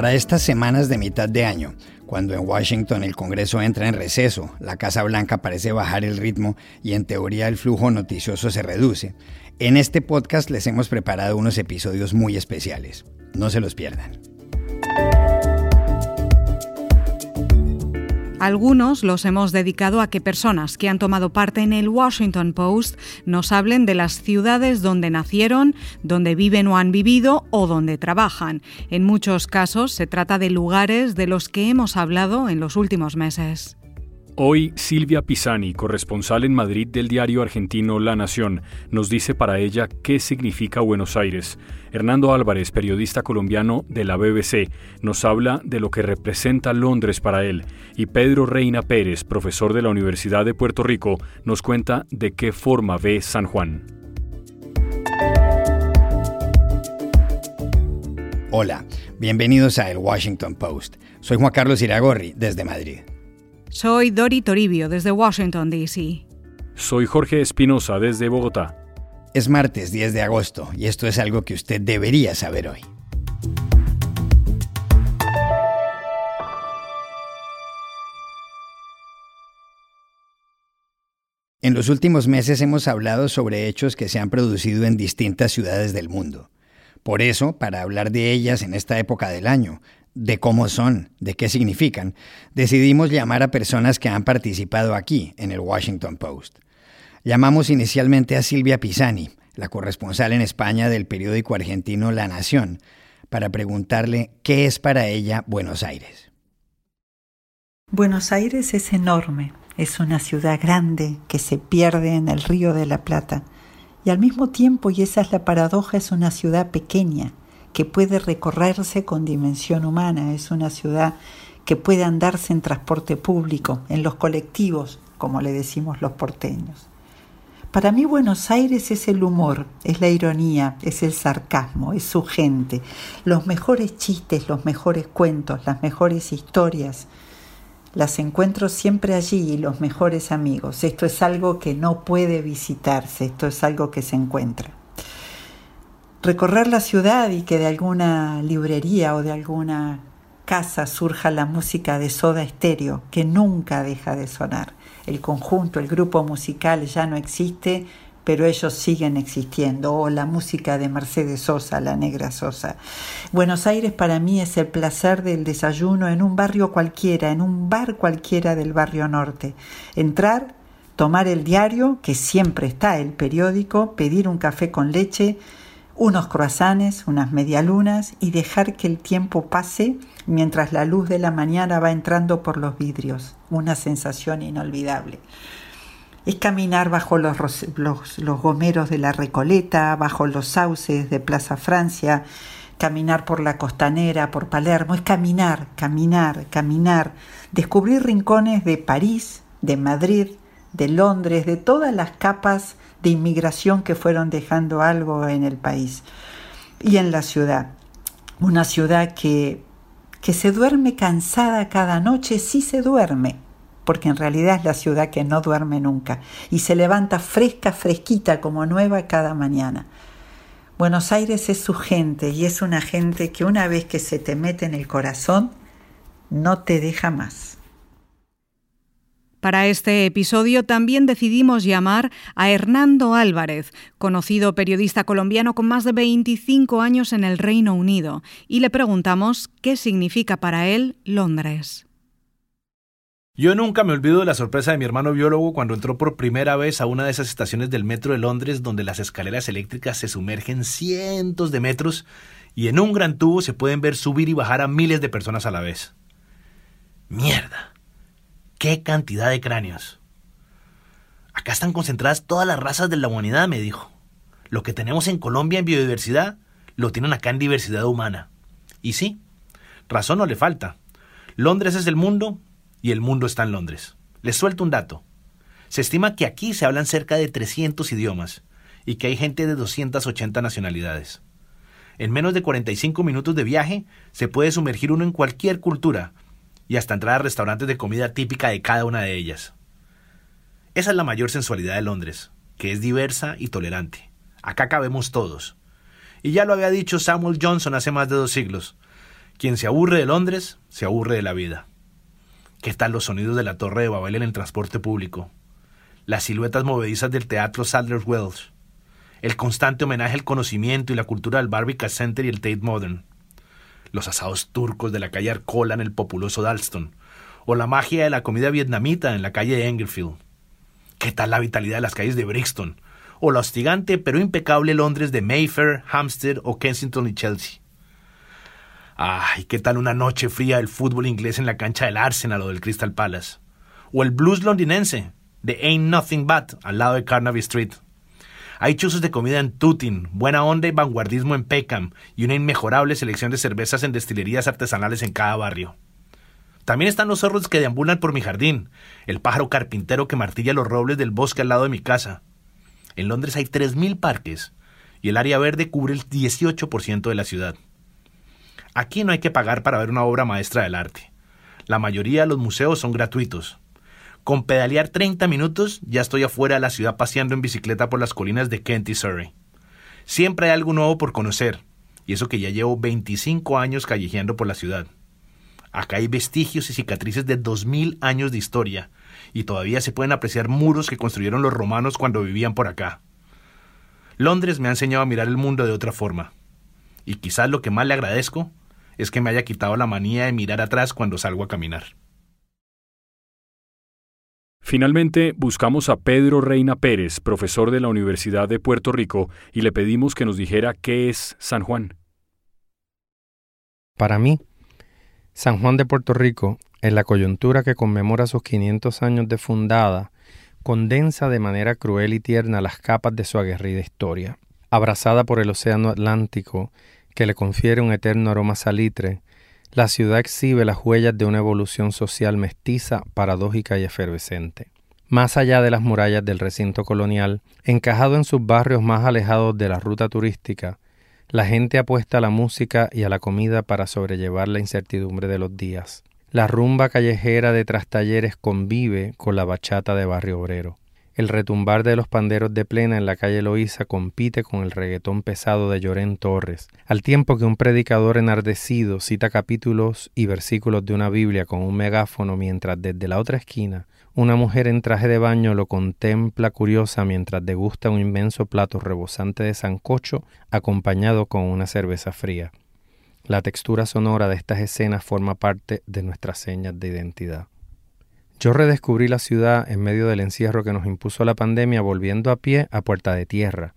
Para estas semanas de mitad de año, cuando en Washington el Congreso entra en receso, la Casa Blanca parece bajar el ritmo y en teoría el flujo noticioso se reduce, en este podcast les hemos preparado unos episodios muy especiales. No se los pierdan. Algunos los hemos dedicado a que personas que han tomado parte en el Washington Post nos hablen de las ciudades donde nacieron, donde viven o han vivido o donde trabajan. En muchos casos se trata de lugares de los que hemos hablado en los últimos meses. Hoy Silvia Pisani, corresponsal en Madrid del diario argentino La Nación, nos dice para ella qué significa Buenos Aires. Hernando Álvarez, periodista colombiano de la BBC, nos habla de lo que representa Londres para él. Y Pedro Reina Pérez, profesor de la Universidad de Puerto Rico, nos cuenta de qué forma ve San Juan. Hola, bienvenidos a El Washington Post. Soy Juan Carlos Iragorri, desde Madrid. Soy Dori Toribio desde Washington, D.C. Soy Jorge Espinosa desde Bogotá. Es martes 10 de agosto y esto es algo que usted debería saber hoy. En los últimos meses hemos hablado sobre hechos que se han producido en distintas ciudades del mundo. Por eso, para hablar de ellas en esta época del año, de cómo son, de qué significan, decidimos llamar a personas que han participado aquí, en el Washington Post. Llamamos inicialmente a Silvia Pisani, la corresponsal en España del periódico argentino La Nación, para preguntarle qué es para ella Buenos Aires. Buenos Aires es enorme, es una ciudad grande que se pierde en el río de la Plata y al mismo tiempo, y esa es la paradoja, es una ciudad pequeña que puede recorrerse con dimensión humana, es una ciudad que puede andarse en transporte público, en los colectivos, como le decimos los porteños. Para mí Buenos Aires es el humor, es la ironía, es el sarcasmo, es su gente, los mejores chistes, los mejores cuentos, las mejores historias. Las encuentro siempre allí y los mejores amigos. Esto es algo que no puede visitarse, esto es algo que se encuentra recorrer la ciudad y que de alguna librería o de alguna casa surja la música de Soda Estéreo, que nunca deja de sonar. El conjunto, el grupo musical ya no existe, pero ellos siguen existiendo, o la música de Mercedes Sosa, la negra Sosa. Buenos Aires para mí es el placer del desayuno en un barrio cualquiera, en un bar cualquiera del barrio norte. Entrar, tomar el diario, que siempre está el periódico, pedir un café con leche, unos croissants, unas medialunas y dejar que el tiempo pase mientras la luz de la mañana va entrando por los vidrios. Una sensación inolvidable. Es caminar bajo los, los, gomeros de la Recoleta, bajo los sauces de Plaza Francia, caminar por la costanera, por Palermo, es caminar, caminar, caminar, descubrir rincones de París, de Madrid, de Londres, de todas las capas de inmigración que fueron dejando algo en el país y en la ciudad. Una ciudad que, que se duerme cansada cada noche, sí se duerme, porque en realidad es la ciudad que no duerme nunca y se levanta fresca, fresquita, como nueva cada mañana. Buenos Aires es su gente y es una gente que una vez que se te mete en el corazón, no te deja más. Para este episodio también decidimos llamar a Hernando Álvarez, conocido periodista colombiano con más de 25 años en el Reino Unido, y le preguntamos qué significa para él Londres. Yo nunca me olvido de la sorpresa de mi hermano biólogo cuando entró por primera vez a una de esas estaciones del metro de Londres donde las escaleras eléctricas se sumergen cientos de metros y en un gran tubo se pueden ver subir y bajar a miles de personas a la vez. ¡Mierda! ¡Qué cantidad de cráneos! Acá están concentradas todas las razas de la humanidad, me dijo. Lo que tenemos en Colombia en biodiversidad, lo tienen acá en diversidad humana. Y sí, razón no le falta. Londres es el mundo y el mundo está en Londres. Les suelto un dato. Se estima que aquí se hablan cerca de 300 idiomas y que hay gente de 280 nacionalidades. En menos de 45 minutos de viaje se puede sumergir uno en cualquier cultura y hasta entrar a restaurantes de comida típica de cada una de ellas. Esa es la mayor sensualidad de Londres, que es diversa y tolerante. Acá cabemos todos. Y ya lo había dicho Samuel Johnson hace más de dos siglos, Quien se aburre de Londres, se aburre de la vida. ¿Qué tal los sonidos de la Torre de Babel en el transporte público? Las siluetas movedizas del Teatro Sadler's Wells. El constante homenaje al conocimiento y la cultura del Barbican Center y el Tate Modern. Los asados turcos de la calle Arcola en el populoso Dalston. O la magia de la comida vietnamita en la calle de Engerfield. ¿Qué tal la vitalidad de las calles de Brixton? O la hostigante pero impecable Londres de Mayfair, Hampstead o Kensington y Chelsea. Ay, qué tal una noche fría del fútbol inglés en la cancha del Arsenal o del Crystal Palace. O el blues londinense, de Ain't Nothing But, al lado de Carnaby Street. Hay chuzos de comida en Tutin, buena onda y vanguardismo en Peckham, y una inmejorable selección de cervezas en destilerías artesanales en cada barrio. También están los zorros que deambulan por mi jardín, el pájaro carpintero que martilla los robles del bosque al lado de mi casa. En Londres hay 3.000 parques, y el área verde cubre el 18% de la ciudad. Aquí no hay que pagar para ver una obra maestra del arte. La mayoría de los museos son gratuitos. Con pedalear 30 minutos ya estoy afuera de la ciudad paseando en bicicleta por las colinas de Kent y Surrey. Siempre hay algo nuevo por conocer, y eso que ya llevo 25 años callejeando por la ciudad. Acá hay vestigios y cicatrices de 2000 años de historia, y todavía se pueden apreciar muros que construyeron los romanos cuando vivían por acá. Londres me ha enseñado a mirar el mundo de otra forma, y quizás lo que más le agradezco es que me haya quitado la manía de mirar atrás cuando salgo a caminar. Finalmente, buscamos a Pedro Reina Pérez, profesor de la Universidad de Puerto Rico, y le pedimos que nos dijera qué es San Juan. Para mí, San Juan de Puerto Rico, en la coyuntura que conmemora sus 500 años de fundada, condensa de manera cruel y tierna las capas de su aguerrida historia. Abrazada por el Océano Atlántico que le confiere un eterno aroma salitre, la ciudad exhibe las huellas de una evolución social mestiza, paradójica y efervescente. Más allá de las murallas del recinto colonial, encajado en sus barrios más alejados de la ruta turística, la gente apuesta a la música y a la comida para sobrellevar la incertidumbre de los días. La rumba callejera de trastalleres convive con la bachata de barrio obrero. El retumbar de los panderos de plena en la calle Loíza compite con el reggaetón pesado de Llorén Torres, al tiempo que un predicador enardecido cita capítulos y versículos de una Biblia con un megáfono mientras desde la otra esquina una mujer en traje de baño lo contempla curiosa mientras degusta un inmenso plato rebosante de sancocho acompañado con una cerveza fría. La textura sonora de estas escenas forma parte de nuestras señas de identidad. Yo redescubrí la ciudad en medio del encierro que nos impuso la pandemia volviendo a pie a Puerta de Tierra,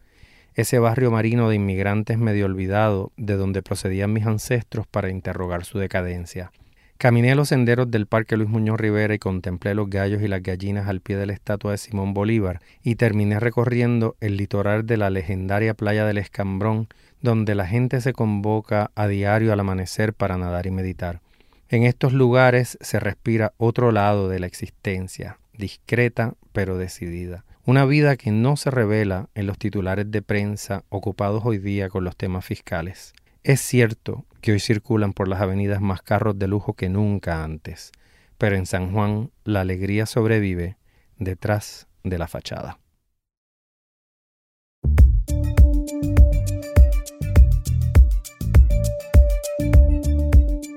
ese barrio marino de inmigrantes medio olvidado de donde procedían mis ancestros para interrogar su decadencia. Caminé los senderos del Parque Luis Muñoz Rivera y contemplé los gallos y las gallinas al pie de la estatua de Simón Bolívar y terminé recorriendo el litoral de la legendaria playa del Escambrón, donde la gente se convoca a diario al amanecer para nadar y meditar. En estos lugares se respira otro lado de la existencia, discreta pero decidida. Una vida que no se revela en los titulares de prensa ocupados hoy día con los temas fiscales. Es cierto que hoy circulan por las avenidas más carros de lujo que nunca antes, pero en San Juan la alegría sobrevive detrás de la fachada.